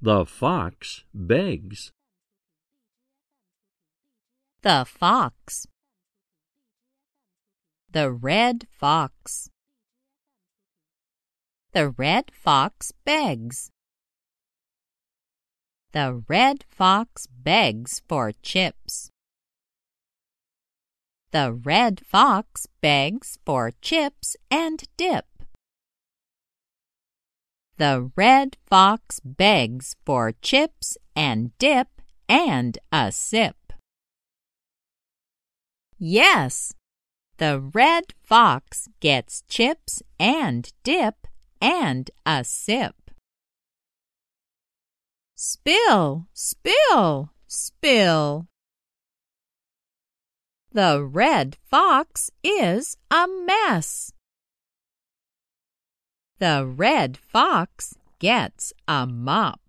The fox begs. The fox. The red fox. The red fox begs. The red fox begs for chips. The red fox begs for chips and dip. The red fox begs for chips and dip and a sip. Yes, the red fox gets chips and dip and a sip. Spill, spill, spill. The red fox is a mess. The red fox gets a mop.